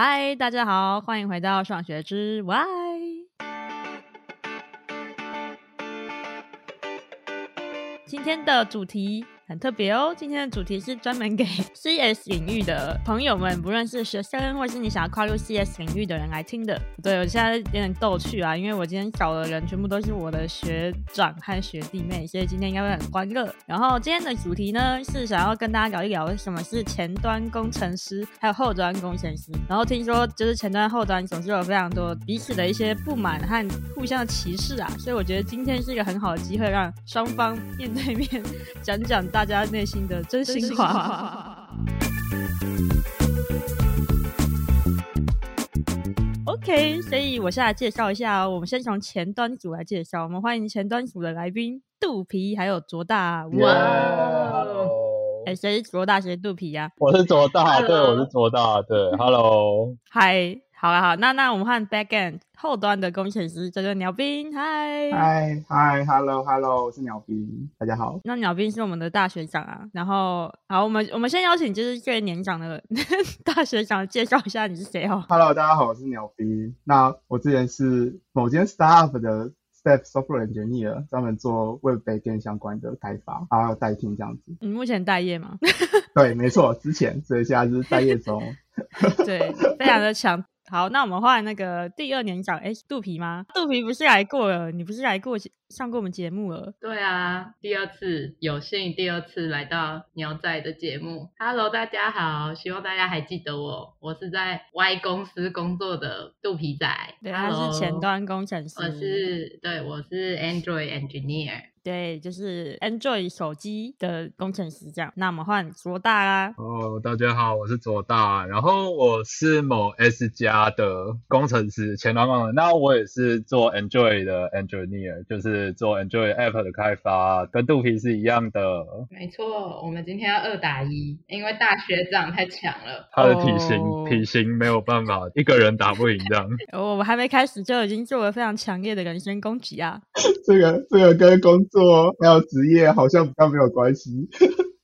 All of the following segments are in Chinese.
嗨，大家好，欢迎回到上学之外。今天的主题。很特别哦，今天的主题是专门给 CS 领域的朋友们，不论是学生或是你想要跨入 CS 领域的人来听的。对，我现在有点逗趣啊，因为我今天找的人全部都是我的学长和学弟妹，所以今天应该会很欢乐。然后今天的主题呢，是想要跟大家聊一聊什么是前端工程师，还有后端工程师。然后听说就是前端后端总是有非常多彼此的一些不满和互相的歧视啊，所以我觉得今天是一个很好的机会，让双方面对面 讲讲。大家内心的真心话。OK，所以我现在介绍一下哦，我们先从前端组来介绍。我们欢迎前端组的来宾肚皮，还有卓大。哇！哎，谁是卓大？谁是肚皮呀？我是卓大，对，我是卓大，对，Hello。嗨，好啊，好，那那我们换 Backend。后端的工程师叫做鸟兵，嗨嗨嗨，Hello，Hello，我是鸟兵，大家好。那鸟兵是我们的大学长啊，然后好，我们我们先邀请就是最年长的 大学长介绍一下你是谁哦。Hello，大家好，我是鸟兵。那我之前是某间 startup 的 Staff Software Engineer，专门做 Web Backend 相关的开发，还有代听这样子。你目前待业吗？对，没错，之前，所以现在是待业中。对，非常的强。好，那我们换那个第二年长，哎，肚皮吗？肚皮不是来过了？你不是来过上过我们节目了？对啊，第二次有幸第二次来到鸟仔的节目。Hello，大家好，希望大家还记得我，我是在 Y 公司工作的肚皮仔。对，他是前端工程师。我是，对，我是 Android Engineer。对，就是 Android 手机的工程师这样。那我们换卓大啦。哦，大家好，我是卓大，然后我是某 S 家的工程师，前端工程。那我也是做 Android 的 Engineer，就是做 Android App 的开发，跟肚皮是一样的。没错，我们今天要二打一，因为大学长太强了，他的体型、哦、体型没有办法一个人打不赢这样。哦、我们还没开始就已经做了非常强烈的人身攻击啊！这个这个跟工作。说还有职业好像比较没有关系。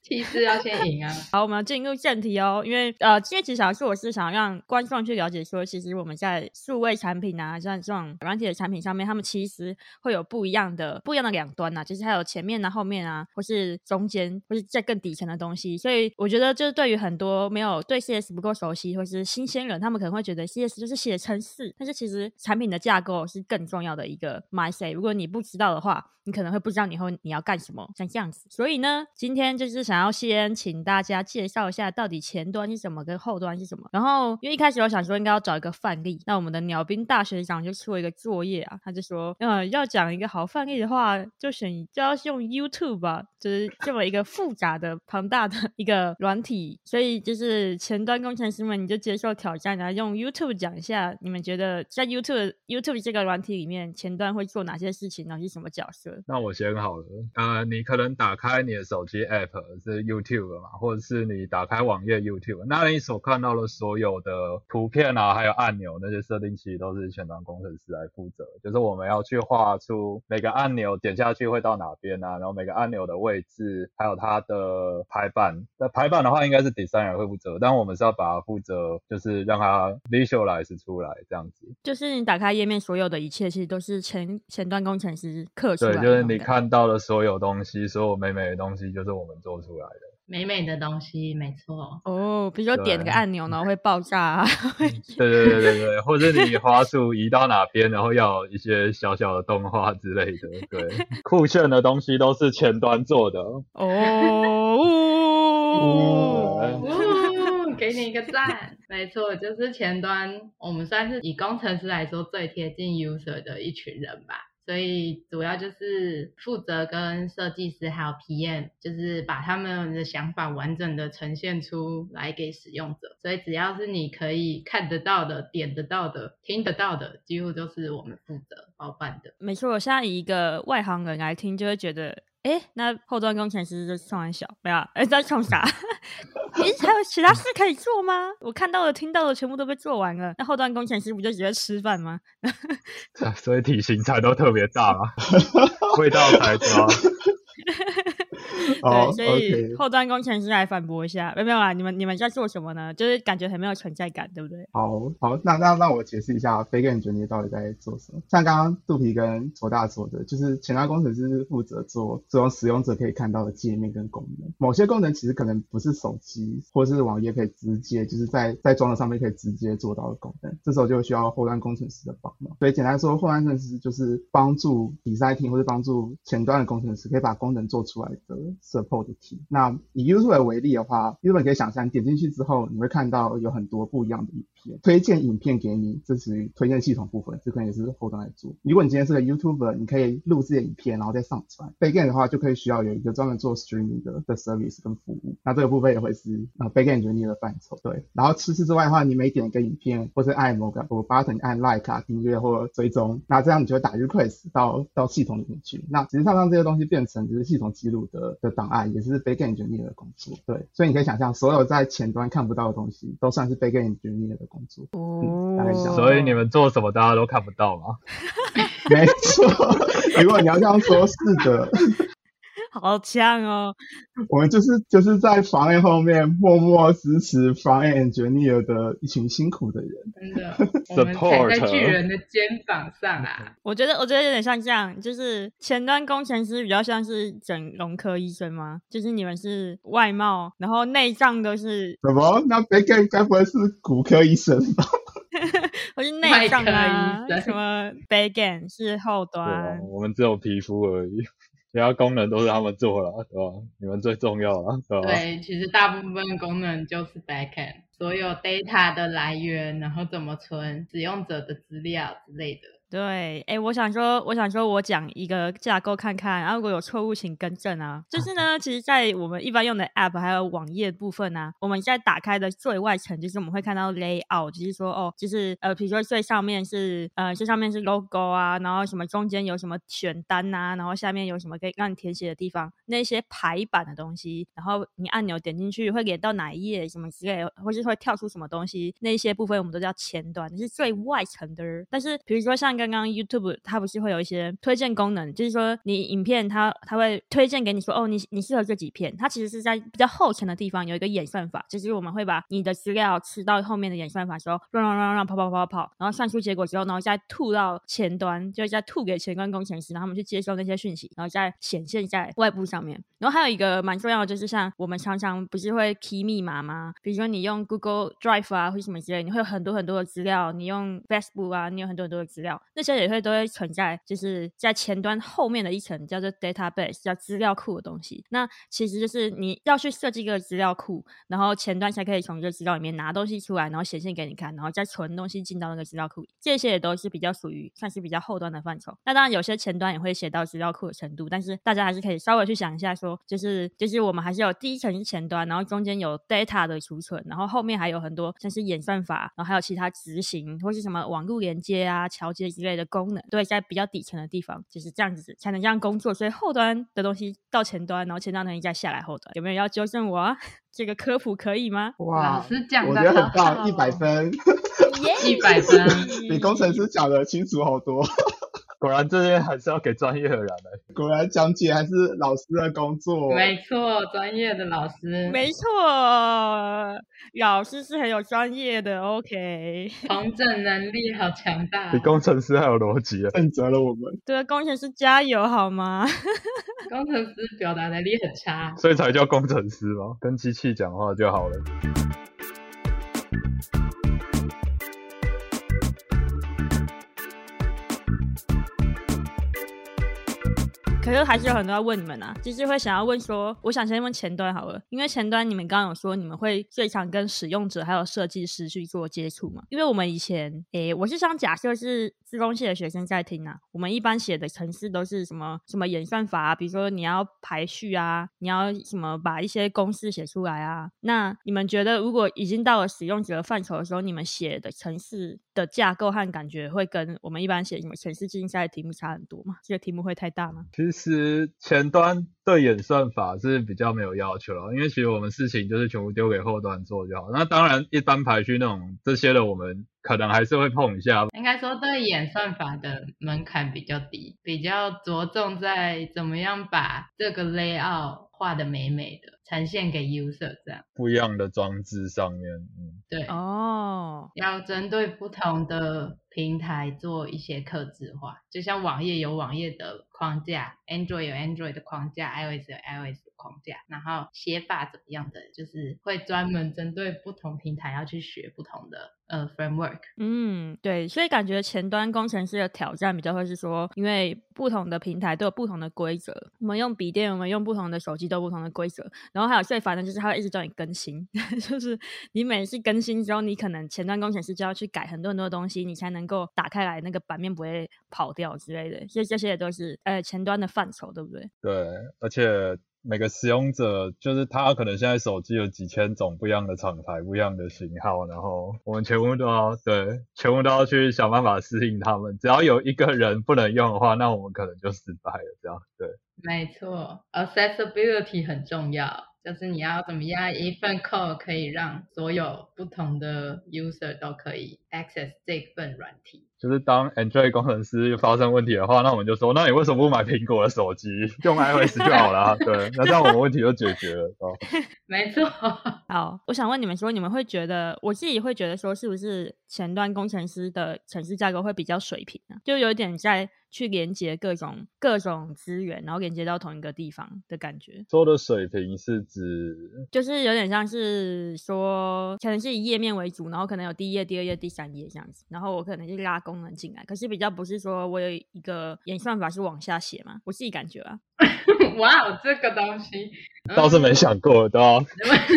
其实要先赢啊！好，我们要进入正题哦。因为呃，今天其实是我是想让观众去了解说，其实我们在数位产品啊，像这种软体的产品上面，他们其实会有不一样的、不一样的两端呐、啊。其实还有前面啊、后面啊，或是中间，或是在更底层的东西。所以我觉得，就是对于很多没有对 CS 不够熟悉，或是新鲜人，他们可能会觉得 CS 就是写程式，但是其实产品的架构是更重要的一个 mindset。如果你不知道的话，你可能会不知道以后你要干什么，像这样子。所以呢，今天就是想。然后先请大家介绍一下到底前端是什么，跟后端是什么。然后因为一开始我想说应该要找一个范例，那我们的鸟兵大学长就出了一个作业啊，他就说，呃，要讲一个好范例的话，就选就要用 YouTube 吧，就是这么一个复杂的庞大的一个软体。所以就是前端工程师们，你就接受挑战，然后用 YouTube 讲一下，你们觉得在 YouTube YouTube 这个软体里面，前端会做哪些事情，然后是什么角色？那我先好了，呃，你可能打开你的手机 App。是 YouTube 嘛，或者是你打开网页 YouTube，那你所看到的所有的图片啊，还有按钮那些设定，其实都是前端工程师来负责。就是我们要去画出每个按钮点下去会到哪边啊，然后每个按钮的位置，还有它的排版。那排版的话，应该是 designer 会负责，但我们是要把它负责，就是让它 visualize 出来这样子。就是你打开页面所有的一切，其实都是前前端工程师刻出来的。对，就是你看到的所有东西，所有美美的东西，就是我们做出来。出来的美美的东西，没错哦。比如说点个按钮，然后会爆炸啊。对对对对对，或者你花束移到哪边，然后要一些小小的动画之类的。对，酷炫的东西都是前端做的。哦，给你一个赞。没错，就是前端，我们算是以工程师来说最贴近 user 的一群人吧。所以主要就是负责跟设计师还有 PM，就是把他们的想法完整的呈现出来给使用者。所以只要是你可以看得到的、点得到的、听得到的，几乎都是我们负责包办的。没错，我现在以一个外行人来听，就会觉得。哎，那后端工程师就冲完小，没有？哎，在冲啥？哎，还有其他事可以做吗？我看到的、听到的全部都被做完了。那后端工程师不就直接吃饭吗？所以体型才都特别大嘛，味道才抓。对，所以后端工程师来反驳一下，没有啊？你们你们在做什么呢？就是感觉很没有存在感，对不对？好好，那那那我解释一下，backend engineer 到底在做什么？像刚刚肚皮跟卓大说的，就是前端工程师是负责做这种使用者可以看到的界面跟功能。某些功能其实可能不是手机或是网页可以直接，就是在在装的上面可以直接做到的功能，这时候就需要后端工程师的帮忙。所以简单说，后端工程师就是帮助 design 或者帮助前端的工程师可以把功能做出来的 support team。那以 YouTube 为例的话，YouTube 可以想象，点进去之后，你会看到有很多不一样的影片，推荐影片给你，这属于推荐系统部分，这可能也是后端来做。如果你今天是个 YouTuber，你可以录制影片，然后再上传。Backend 的话，就可以需要有一个专门做 streaming 的的 service 跟服务。那这个部分也会是啊 Backend engineer 的范畴。对，然后除此之外的话，你每点一个影片，或是按某个 button 按 like 啊、订阅或追踪，那这样你就会打 request 到到系统里面去。那实际上让这些东西变成就是系统记录的的档案，也是 Backend engineer 的工作。对，所以你可以想象，所有在前端看不到的东西，都算是 Backend engineer 的工作。嗯，大概想。所以你们做什么，大家都看不到吗？没错，如果你要这样说，是的。好呛哦！我们就是就是在 front-end 后面默默支持 front-end engineer 的一群辛苦的人，真的，我们踩在巨人的肩膀上啊！我觉得我觉得有点像这样，就是前端工程师比较像是整容科医生吗？就是你们是外貌，然后内脏都是什么？那 backend 该不会是骨科医生吧？我是内脏啊，什么 backend 是后端，啊，我们只有皮肤而已。其他功能都是他们做了，对吧？你们最重要了，对吧？对，其实大部分功能就是 backend，所有 data 的来源，然后怎么存使用者的资料之类的。对，哎，我想说，我想说，我讲一个架构看看，然后如果有错误，请更正啊。就是呢，其实，在我们一般用的 App 还有网页部分啊，我们在打开的最外层，就是我们会看到 Layout，就是说，哦，就是呃，比如说最上面是呃，最上面是 Logo 啊，然后什么中间有什么选单啊，然后下面有什么可以让你填写的地方，那些排版的东西，然后你按钮点进去会连到哪一页什么之类，或是会跳出什么东西，那些部分我们都叫前端，就是最外层的。但是比如说像一个刚刚 YouTube 它不是会有一些推荐功能，就是说你影片它它会推荐给你说哦，你你适合这几片，它其实是在比较后层的地方有一个演算法，就是我们会把你的资料吃到后面的演算法时候，让让让让跑跑跑跑跑，然后算出结果之后，然后再吐到前端，就再吐给前端工程师，然后他们去接收那些讯息，然后再显现在外部上面。然后还有一个蛮重要的，就是像我们常常不是会 key 密码吗？比如说你用 Google Drive 啊或什么之类，你会有很多很多的资料，你用 Facebook 啊，你有很多很多的资料，那些也会。都会存在，就是在前端后面的一层叫做 database，叫资料库的东西。那其实就是你要去设计一个资料库，然后前端才可以从这个资料里面拿东西出来，然后显现给你看，然后再存东西进到那个资料库。这些也都是比较属于算是比较后端的范畴。那当然有些前端也会写到资料库的程度，但是大家还是可以稍微去想一下说，就是就是我们还是有第一层是前端，然后中间有 data 的储存，然后后面还有很多像是演算法，然后还有其他执行或是什么网络连接啊、桥接之类的功能。对，在比较底层的地方，就是这样子才能这样工作。所以后端的东西到前端，然后前端的东西再下来后端。有没有要纠正我啊？这个科普可以吗？哇，老师讲的我觉得很棒，一百分，一百分，比工程师讲的清楚好多。果然这些还是要给专业的人的。果然讲解还是老师的工作。没错，专业的老师。没错，老师是很有专业的。OK，防震能力好强大。比工程师还有逻辑啊，认责了我们。对，工程师加油好吗？工程师表达能力很差，所以才叫工程师嘛，跟机器讲话就好了。可是还是有很多要问你们啊，就是会想要问说，我想先问前端好了，因为前端你们刚刚有说你们会最常跟使用者还有设计师去做接触嘛？因为我们以前，诶，我是想假设是资工系的学生在听啊，我们一般写的程式都是什么什么演算法啊，比如说你要排序啊，你要什么把一些公式写出来啊，那你们觉得如果已经到了使用者的范畴的时候，你们写的程式的架构和感觉会跟我们一般写什么程式竞赛的题目差很多吗？这个题目会太大吗？其实。其实前端对演算法是比较没有要求了，因为其实我们事情就是全部丢给后端做就好。那当然，一般排序那种这些的，我们可能还是会碰一下。应该说，对演算法的门槛比较低，比较着重在怎么样把这个 layout 画的美美的，呈现给 user 这样。不一样的装置上面，嗯，对，哦，要针对不同的平台做一些刻字化，就像网页有网页的框架，Android 有 Android 的框架，iOS 有 iOS 的框架，然后写法怎么样的，就是会专门针对不同平台要去学不同的呃 framework。嗯，对，所以感觉前端工程师的挑战比较会是说，因为不同的平台都有不同的规则，我们用笔电，我们用不同的手机都有不同的规则，然后还有最烦的就是它会一直叫你更新，就是你每次更新之后，你可能前端工程师就要去改很多很多东西，你才能。能够打开来，那个版面不会跑掉之类的，所以这些也都是呃前端的范畴，对不对？对，而且每个使用者就是他可能现在手机有几千种不一样的厂牌、不一样的型号，然后我们全部都要对，全部都要去想办法适应他们。只要有一个人不能用的话，那我们可能就失败了。这样对，没错，accessibility 很重要。就是你要怎么样一份 code 可以让所有不同的 user 都可以 access 这份软体。就是当 Android 工程师发生问题的话，那我们就说，那你为什么不买苹果的手机，用 iOS 就好了？对，那这样我们问题就解决了。哦，没错。好，我想问你们说，你们会觉得，我自己会觉得说，是不是前端工程师的城市架构会比较水平呢？就有点在。去连接各种各种资源，然后连接到同一个地方的感觉。说的水平是指，就是有点像是说，可能是以页面为主，然后可能有第一页、第二页、第三页这样子，然后我可能就拉功能进来，可是比较不是说我有一个演算法是往下写嘛，我自己感觉啊。哇哦，这个东西倒是没想过的，哦、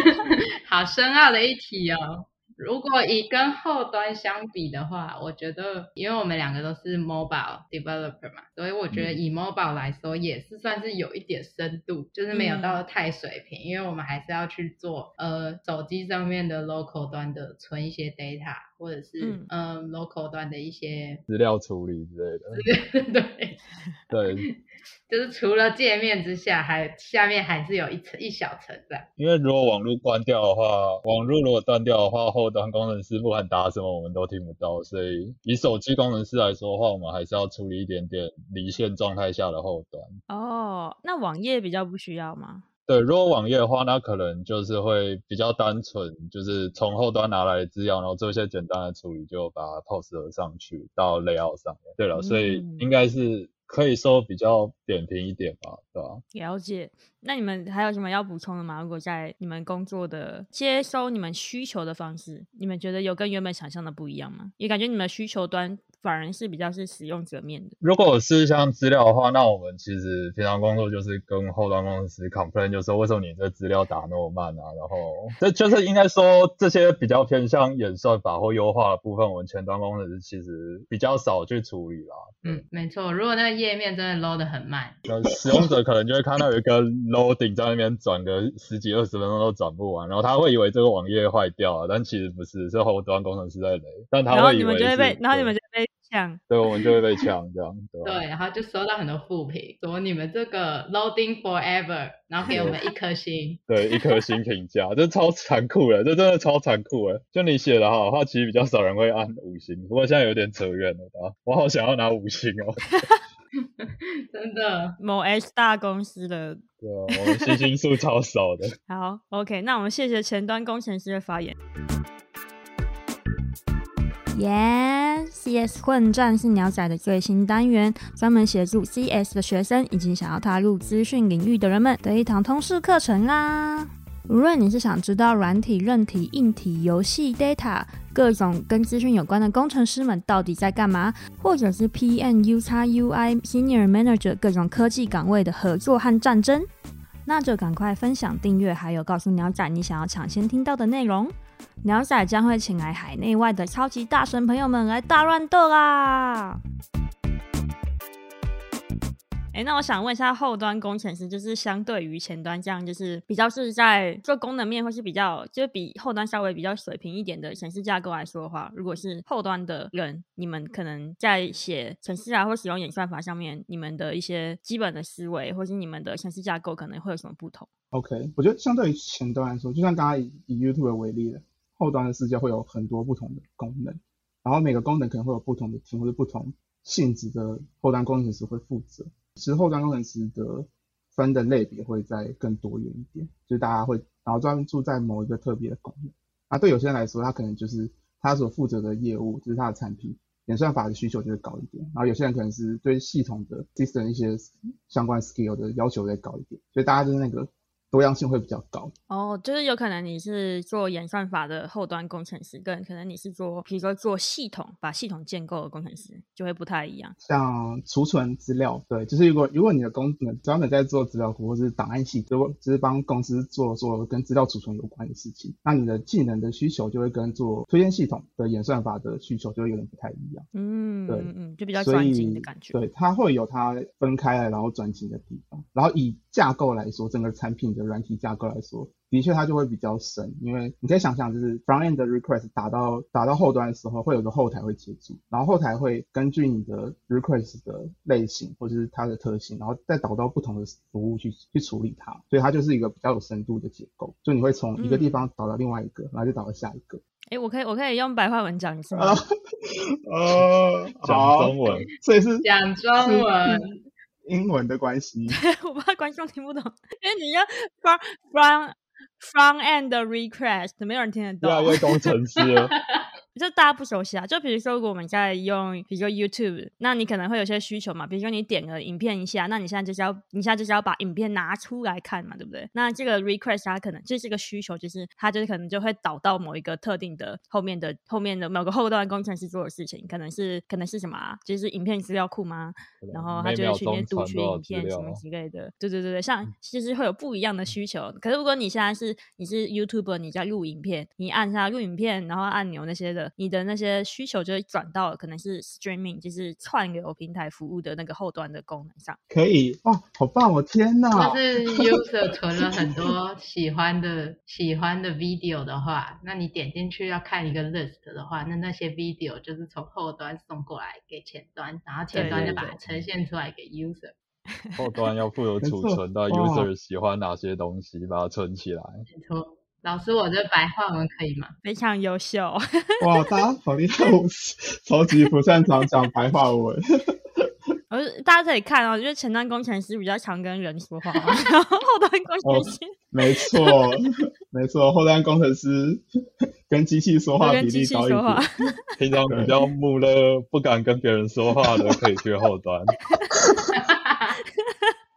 好深奥的一题哦。如果以跟后端相比的话，我觉得，因为我们两个都是 mobile developer 嘛，所以我觉得以 mobile 来说，也是算是有一点深度，嗯、就是没有到太水平，因为我们还是要去做呃手机上面的 local 端的存一些 data，或者是嗯、呃、local 端的一些资料处理之类的。对对。对就是除了界面之下，还下面还是有一层一小层的。因为如果网络关掉的话，网络如果断掉的话，后端工程师不管打什么，我们都听不到。所以以手机工程师来说的话，我们还是要处理一点点离线状态下的后端。哦，那网页比较不需要吗？对，如果网页的话，那可能就是会比较单纯，就是从后端拿来的资料，然后做一些简单的处理，就把它 post 上去到 layout 上面。对了，所以应该是。可以说比较扁平一点吧，对吧？了解。那你们还有什么要补充的吗？如果在你们工作的接收你们需求的方式，你们觉得有跟原本想象的不一样吗？也感觉你们需求端反而是比较是使用者面的。如果是像资料的话，那我们其实平常工作就是跟后端工程师 complain，就是说为什么你这资料打那么慢啊？然后这就是应该说这些比较偏向演算法或优化的部分，我们前端工程师其实比较少去处理啦。嗯，没错。如果那个页面真的 load 得很慢，那使用者可能就会看到有一个 loading 在那边转个十几二十分钟都转不完，然后他会以为这个网页坏掉了，但其实不是，是后端工程师在雷。但他会以为，然后你们就会被，然后你们就被抢，对，我们就会被抢这样，对吧？对，然后就收到很多负评，说你们这个 loading forever，然后给我们一颗星，对，一颗星评价，这超残酷的，这真的超残酷的。就你写的好的话，其实比较少人会按五星，不过现在有点扯远了，我好想要拿五星哦。真的，某 S 大公司的，对啊，我们星星数超少的。好，OK，那我们谢谢前端工程师的发言。耶，CS 混战是鸟仔的最新单元，专门协助 CS 的学生以及想要踏入资讯领域的人们的一堂通识课程啦。无论你是想知道软体、韧体、硬体、游戏、data，各种跟资讯有关的工程师们到底在干嘛，或者是 PM、UX、UI、Senior Manager 各种科技岗位的合作和战争，那就赶快分享、订阅，还有告诉鸟仔你想要抢先听到的内容。鸟仔将会请来海内外的超级大神朋友们来大乱斗啦！哎，那我想问一下，后端工程师就是相对于前端这样，就是比较是在做功能面，或是比较就是比后端稍微比较水平一点的城市架构来说的话，如果是后端的人，你们可能在写程式啊，或使用演算法上面，你们的一些基本的思维，或是你们的城市架构可能会有什么不同？OK，我觉得相对于前端来说，就像刚刚以以 YouTube 为例的，后端的世界会有很多不同的功能，然后每个功能可能会有不同的 team 或者不同性质的后端工程师会负责。其实后端工程师的分的类别会再更多元一点，就是大家会然后专注在某一个特别的功能。啊，对有些人来说，他可能就是他所负责的业务，就是他的产品演算法的需求就会高一点。然后有些人可能是对系统的 system 一些相关 skill 的要求再高一点，所以大家就是那个。多样性会比较高哦，就是有可能你是做演算法的后端工程师，跟可能你是做，比如说做系统，把系统建构的工程师，就会不太一样。像储存资料，对，就是如果如果你的工能专门在做资料库或是档案系，就就是帮公司做做跟资料储存有关的事情，那你的技能的需求就会跟做推荐系统的演算法的需求就会有点不太一样。嗯，对，嗯，就比较专精的感觉。对，它会有它分开来然后专精的地方，然后以架构来说，整个产品的软体架构来说，的确它就会比较深，因为你可以想象，就是 front end 的 request 打到打到后端的时候，会有个后台会接住，然后后台会根据你的 request 的类型或者是它的特性，然后再导到不同的服务去去处理它，所以它就是一个比较有深度的结构，就你会从一个地方导到另外一个，嗯、然后就导到下一个。哎、欸，我可以我可以用白话文讲一次吗？呃，讲中文，所以是讲中文。英文的关系，我怕观众听不懂，因为你要 from from from end request，没有人听得懂。对啊，因为工程师。就大家不熟悉啊，就比如说，如果我们在用，比如说 YouTube，那你可能会有些需求嘛，比如说你点个影片一下，那你现在就是要，你现在就是要把影片拿出来看嘛，对不对？那这个 request 它可能就是个需求，就是它就是可能就会导到某一个特定的后面的后面的某个后端工程师做的事情，可能是可能是什么啊？就是影片资料库吗？然后他就会去里面读取影片什么之类的。对对对对，像其实会有不一样的需求。可是如果你现在是你是 YouTuber，你在录影片，你按下录影片，然后按钮那些的。你的那些需求就会转到可能是 streaming，就是串流平台服务的那个后端的功能上。可以哇，好棒！我天哪！就是 user 存了很多喜欢的喜欢的 video 的话，那你点进去要看一个 list 的话，那那些 video 就是从后端送过来给前端，然后前端就把它呈现出来给 user。对对对，后端要负责储存到 user 喜欢哪些东西，把它存起来。没错。老师，我这白话文可以吗？非常优秀。哇，大家好厉害！我超级不擅长讲白话文。我大家可以看哦，就是前端工程师比较常跟人说话，然后后端工程师。哦、没错，没错，后端工程师跟机器说话比例高一点。平常比较木讷，不敢跟别人说话的，可以去后端。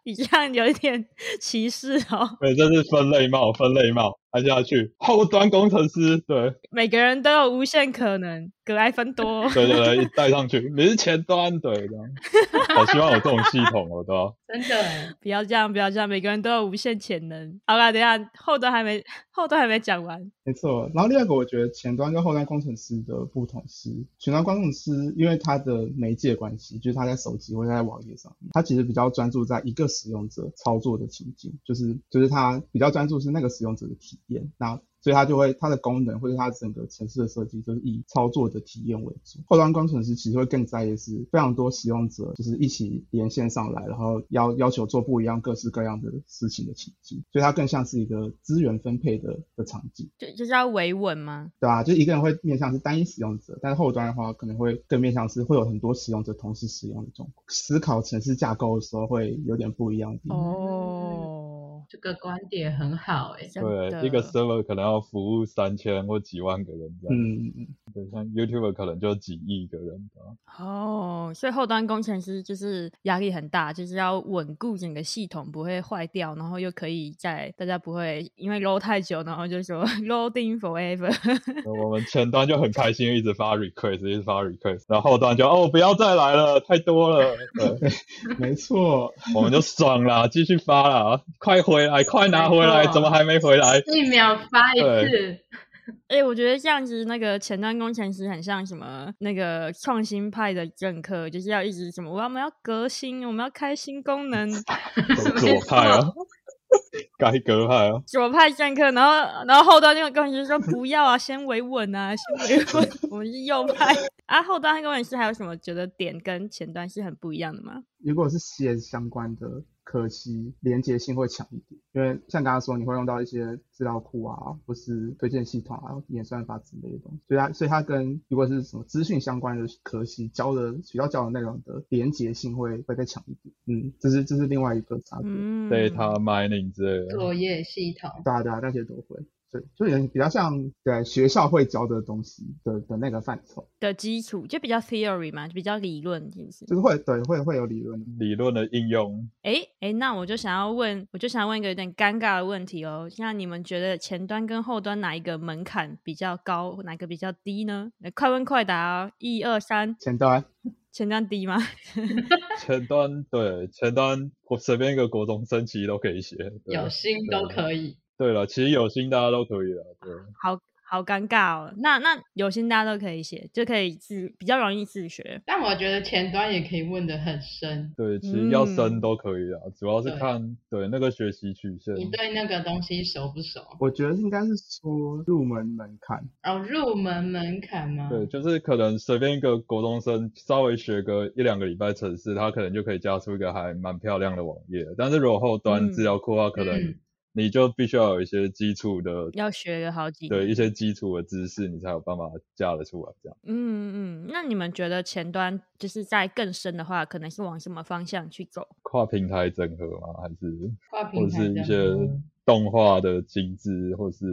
你这样有一点歧视哦。对，这是分类帽，分类帽。按下去，后端工程师，对，每个人都有无限可能，格莱芬多，对对对，一带上去，你是前端，对，这样，好希望有这种系统哦，对吧？真的，不要这样，不要这样，每个人都有无限潜能。好吧，等一下后端还没，后端还没讲完。没错，然后另外一个我觉得前端跟后端工程师的不同是，前端工程师因为他的媒介关系，就是他在手机或者在网页上面，他其实比较专注在一个使用者操作的情境，就是就是他比较专注是那个使用者的体验，那。所以它就会它的功能或者它整个城市的设计，就是以操作的体验为主。后端工程师其实会更在意是非常多使用者就是一起连线上来，然后要要求做不一样各式各样的事情的情境。所以它更像是一个资源分配的的场景。就就是要维稳吗？对啊，就一个人会面向是单一使用者，但是后端的话可能会更面向是会有很多使用者同时使用的状况思考城市架构的时候会有点不一样的地方。哦。这个观点很好哎，对，一个 server 可能要服务三千或几万个人这样，嗯嗯，对，像 YouTuber 可能就几亿个人哦，所以后端工程师就是压力很大，就是要稳固整个系统不会坏掉，然后又可以在大家不会因为 load 太久，然后就说 loading forever。我们前端就很开心，一直发 request，一直发 request，然后后端就哦不要再来了，太多了。对，没错，我们就爽了，继续发了，快回。回来，快拿回来！怎么还没回来？一秒发一次。哎、欸，我觉得这样子，那个前端工程师很像什么？那个创新派的政客，就是要一直什么？我们要革新，我们要开新功能。左派啊，改革派啊，左派政客。然后，然后后端那个工程师说不要啊，先维稳啊，先维稳。我们是右派啊。后端工程师还有什么觉得点跟前端是很不一样的吗？如果是写相关的。可惜连接性会强一点，因为像刚刚说，你会用到一些资料库啊，或是推荐系统啊、演算法之类的东西，所以它所以它跟如果是什么资讯相关的可惜教的学校教的内容的连接性会会再强一点，嗯，这是这是另外一个差别。嗯，data mining 之类的。作业系统，对啊对啊，那些都会。对，就有比较像对学校会教的东西的的那个范畴的基础，就比较 theory 嘛，就比较理论，是不是就是会对会会有理论理论的应用。哎哎，那我就想要问，我就想问一个有点尴尬的问题哦，那你们觉得前端跟后端哪一个门槛比较高，哪个比较低呢？快问快答哦，一二三，前端，前端低吗？前端对，前端我随便一个国中生其实都可以写，有心都可以。对了，其实有心大家都可以了。对，好好尴尬哦。那那有心大家都可以写，就可以自比较容易自学。但我觉得前端也可以问的很深。对，其实要深都可以啊，嗯、主要是看对，对那个学习曲线。你对那个东西熟不熟？我觉得应该是说入门门槛。哦，入门门槛吗？对，就是可能随便一个国中生稍微学个一两个礼拜程式，他可能就可以加出一个还蛮漂亮的网页。但是如果后端资料库的话，嗯、可能、嗯。你就必须要有一些基础的，要学个好几对一些基础的知识，你才有办法嫁得出来这样。嗯嗯，那你们觉得前端就是在更深的话，可能是往什么方向去走？跨平台整合吗？还是跨平台整合？或者是一些动画的精致，或是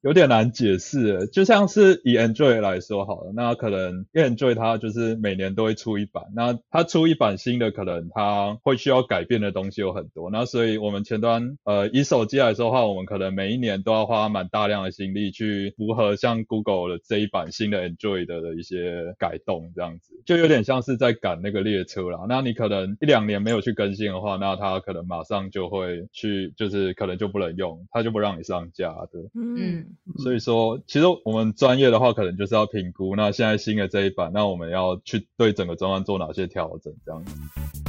有点难解释。就像是以 Android 来说好了，那可能 Android 它就是每年都会出一版，那它出一版新的，可能它会需要改变的东西有很多。那所以我们前端，呃，以手机来说的话，我们可能每一年都要花蛮大量的心力去符合像 Google 的这一版新的 Android 的一些改动，这样子就有点像是在赶那个列车啦。那你可能一两年没有去更新的话，那它可能马上就会去，就是可能就不能。用他就不让你上架，的，嗯，所以说其实我们专业的话，可能就是要评估，那现在新的这一版，那我们要去对整个专案做哪些调整，这样子。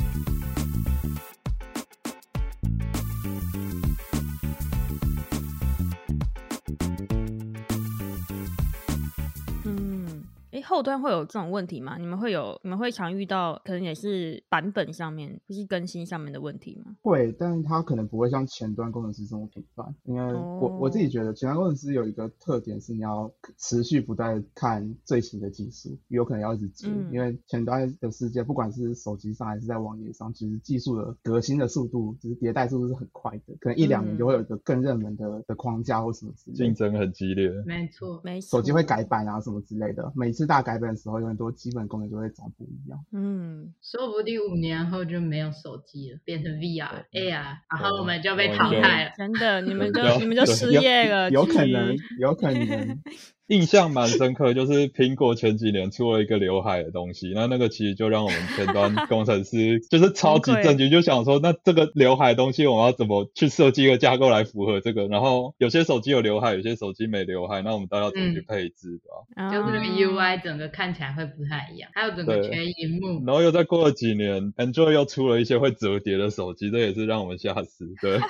后端会有这种问题吗？你们会有，你们会常遇到，可能也是版本上面，就是更新上面的问题吗？会，但是它可能不会像前端工程师这么频繁。因为我、oh. 我自己觉得，前端工程师有一个特点是，你要持续不断看最新的技术，有可能要一直追。嗯、因为前端的世界，不管是手机上还是在网页上，其实技术的革新的速度，就是迭代速度是很快的，可能一两年就会有一个更热门的、嗯、的框架或什么之类的。竞争很激烈。没错，没错。手机会改版啊什么之类的，每次大改版的时候，有很多基本功能就会长不一样。嗯，说不定五年后就没有手机了，变成 VR、AR，然后我们就被淘汰了。真的，你们就你们就失业了，有可能，有可能。印象蛮深刻，就是苹果前几年出了一个刘海的东西，那那个其实就让我们前端 工程师就是超级震惊，就想说，那这个刘海的东西我们要怎么去设计一个架构来符合这个？然后有些手机有刘海，有些手机没刘海，那我们都要怎么去配置，对吧？嗯，就是那个 UI 整个看起来会不太一样，还有整个全荧幕。然后又再过了几年，Android 又出了一些会折叠的手机，这也是让我们吓死，对。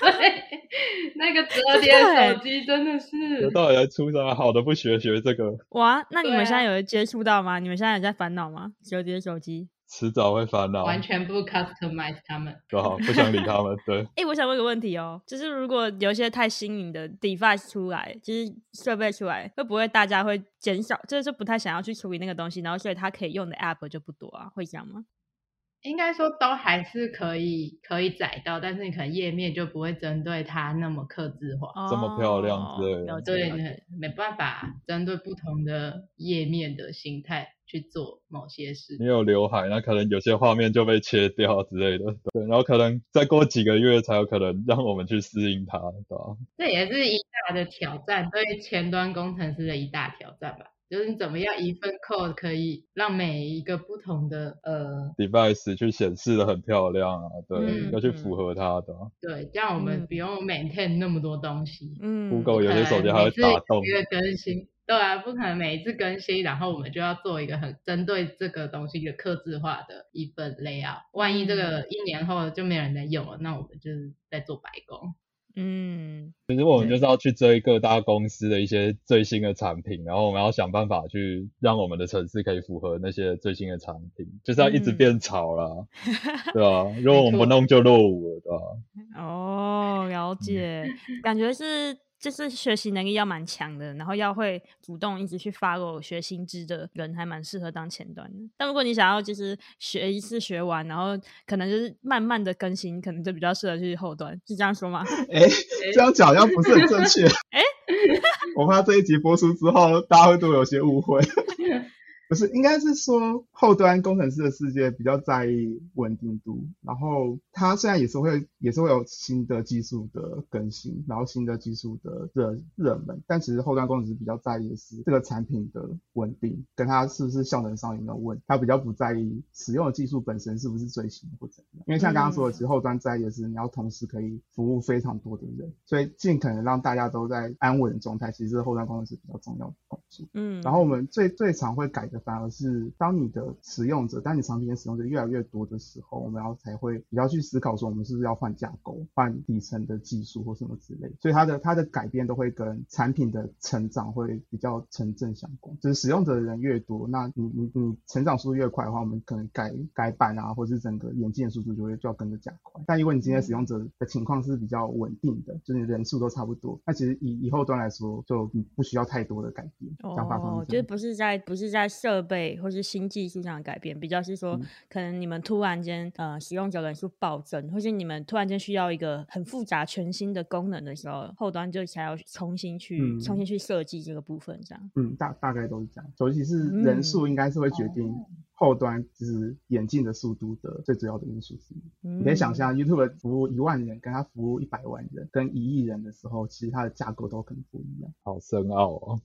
对，那个折叠手机真的是，到底在出什么好？好的不学学这个哇？那你们现在有接触到吗？啊、你们现在有在烦恼吗？折叠手机，迟早会烦恼。完全不 customize 他们，就好，不想理他们。对。哎、欸，我想问个问题哦，就是如果有一些太新颖的 device 出来，就是设备出来，会不会大家会减少，就是不太想要去处理那个东西，然后所以它可以用的 app 就不多啊？会这样吗？应该说都还是可以可以载到，但是你可能页面就不会针对它那么克制化，这么漂亮之类的。对，没办法针对不同的页面的形态去做某些事。你有刘海，那可能有些画面就被切掉之类的。对，然后可能再过几个月才有可能让我们去适应它，对吧？这也是一大的挑战，对前端工程师的一大挑战吧。就是你怎么样一份 code 可以让每一个不同的呃 device 去显示的很漂亮啊？对，嗯、要去符合它的。对，这样我们不用 maintain 那么多东西。嗯，Google 有些手机还会打洞。一个更新，对啊，不可能每一次更新，然后我们就要做一个很针对这个东西的刻字化的一份 layout。万一这个一年后就没有人在用了，那我们就是在做白工。嗯，其实我们就是要去追各大公司的一些最新的产品，然后我们要想办法去让我们的城市可以符合那些最新的产品，就是要一直变潮啦，嗯、对吧、啊？如果我们不弄就落伍了，对吧、啊？哦，了解，嗯、感觉是。就是学习能力要蛮强的，然后要会主动一直去 follow 学新知的人，还蛮适合当前端的。但如果你想要就是学一次学完，然后可能就是慢慢的更新，可能就比较适合去后端，是这样说吗？哎、欸，这样讲好像不是很正确。哎、欸，我怕这一集播出之后，大家会对我有些误会。不是，应该是说后端工程师的世界比较在意稳定度，然后它虽然也是会也是会有新的技术的更新，然后新的技术的热热门，但其实后端工程师比较在意的是这个产品的稳定，跟它是不是效能上有没有问题，它比较不在意使用的技术本身是不是最新或怎样。因为像刚刚说的，其实后端在意的是你要同时可以服务非常多的人，所以尽可能让大家都在安稳的状态，其实是后端工程师比较重要的工作。嗯，然后我们最最常会改的。反而是当你的使用者，当你产品的使用者越来越多的时候，我们要才会比较去思考说，我们是不是要换架构、换底层的技术或什么之类。所以它的它的改变都会跟产品的成长会比较成正相关。就是使用者的人越多，那你你你成长速度越快的话，我们可能改改版啊，或者是整个眼镜的速度就会就要跟着加快。但如果你今天使用者的情况是比较稳定的，就是你人数都差不多，那其实以以后端来说就不需要太多的改变。想法哦，就是不是在不是在设备或是新技术上的改变，比较是说，嗯、可能你们突然间呃使用者人数暴增，或是你们突然间需要一个很复杂全新的功能的时候，后端就才要重新去、嗯、重新去设计这个部分，这样。嗯，大大概都是这样，尤其是人数应该是会决定。后端就是演进的速度的最主要的因素之一。嗯、你可以想象，YouTube 服务一万人，跟他服务一百万人，跟一亿人的时候，其实它的架构都可能不一样。好深奥哦，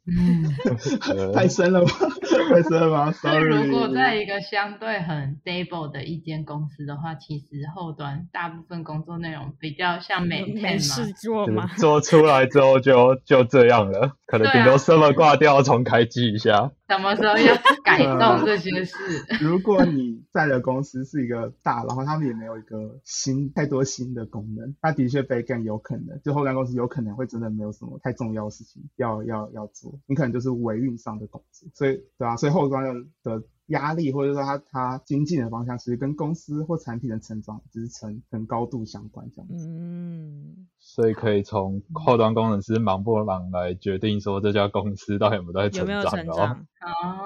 太深了吧？太深了吧？Sorry。如果在一个相对很 stable 的一间公司的话，其实后端大部分工作内容比较像每天事做嘛，做出来之后就就这样了，可能顶多 server 挂掉，重开机一下。什么时候要改动这些事？如果你在的公司是一个大，然后他们也没有一个新太多新的功能，那的确 backend 有可能，就后端公司有可能会真的没有什么太重要的事情要要要做，你可能就是维运上的工作，所以对啊，所以后端的的。压力或者说他他精进的方向，其实跟公司或产品的成长只是成很高度相关这样子。嗯，所以可以从后端工程师忙不忙来决定说这家公司到底有没有在成长，有没有成长。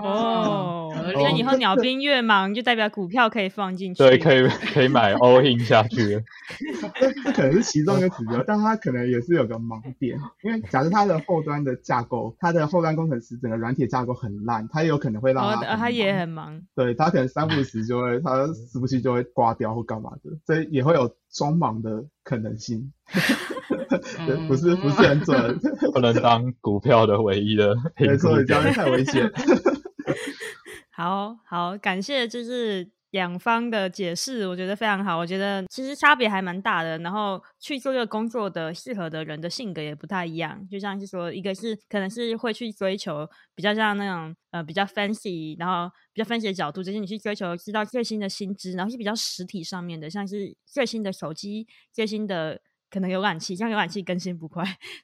哦，那以后鸟兵越忙，就代表股票可以放进去。对，可以可以买 all in 下去。这 可能是其中一个指标，但它可能也是有个盲点，因为假设它的后端的架构，它的后端工程师整个软体架构很烂，它有可能会让它、哦、他也很忙。对，他可能三不时就会，他时不时就会挂掉或干嘛的，所以也会有双忙的可能性。不是不是很准，不能当股票的唯一的。没错，这样太危险。好好，感谢就是两方的解释，我觉得非常好。我觉得其实差别还蛮大的，然后去做这个工作的适合的人的性格也不太一样。就像是说，一个是可能是会去追求比较像那种呃比较 fancy，然后比较 fancy 的角度，就是你去追求知道最新的薪资，然后是比较实体上面的，像是最新的手机、最新的。可能浏览器，像浏览器更新不快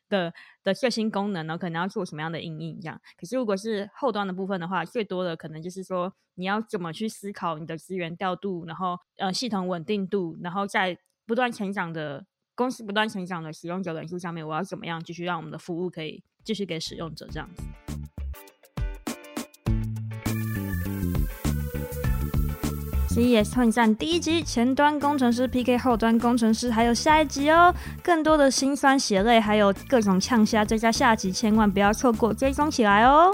的的最新功能呢，可能要做什么样的应用这样。可是如果是后端的部分的话，最多的可能就是说你要怎么去思考你的资源调度，然后呃系统稳定度，然后在不断成长的公司不断成长的使用者人数上面，我要怎么样继续让我们的服务可以继续给使用者这样子。CES 混战第一集，前端工程师 PK 后端工程师，还有下一集哦！更多的辛酸血泪，还有各种呛虾，这在下集千万不要错过，追踪起来哦！